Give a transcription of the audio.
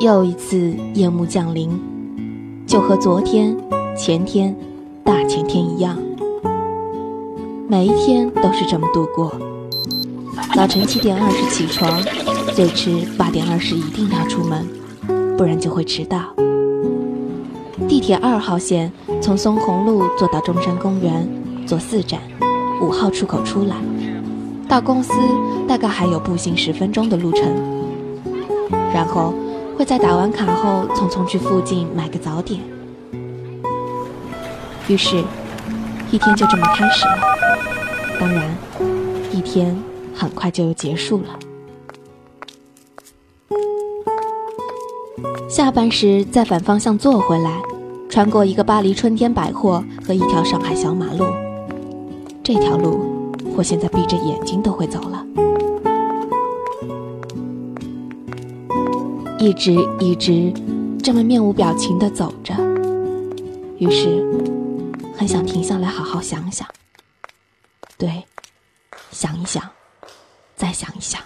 又一次夜幕降临，就和昨天、前天、大前天一样，每一天都是这么度过。早晨七点二十起床，最迟八点二十一定要出门，不然就会迟到。地铁二号线从松红路坐到中山公园，坐四站，五号出口出来，到公司大概还有步行十分钟的路程，然后。会在打完卡后匆匆去附近买个早点，于是，一天就这么开始了。当然，一天很快就又结束了。下班时再反方向坐回来，穿过一个巴黎春天百货和一条上海小马路，这条路我现在闭着眼睛都会走了。一直一直这么面无表情的走着，于是很想停下来好好想想。对，想一想，再想一想。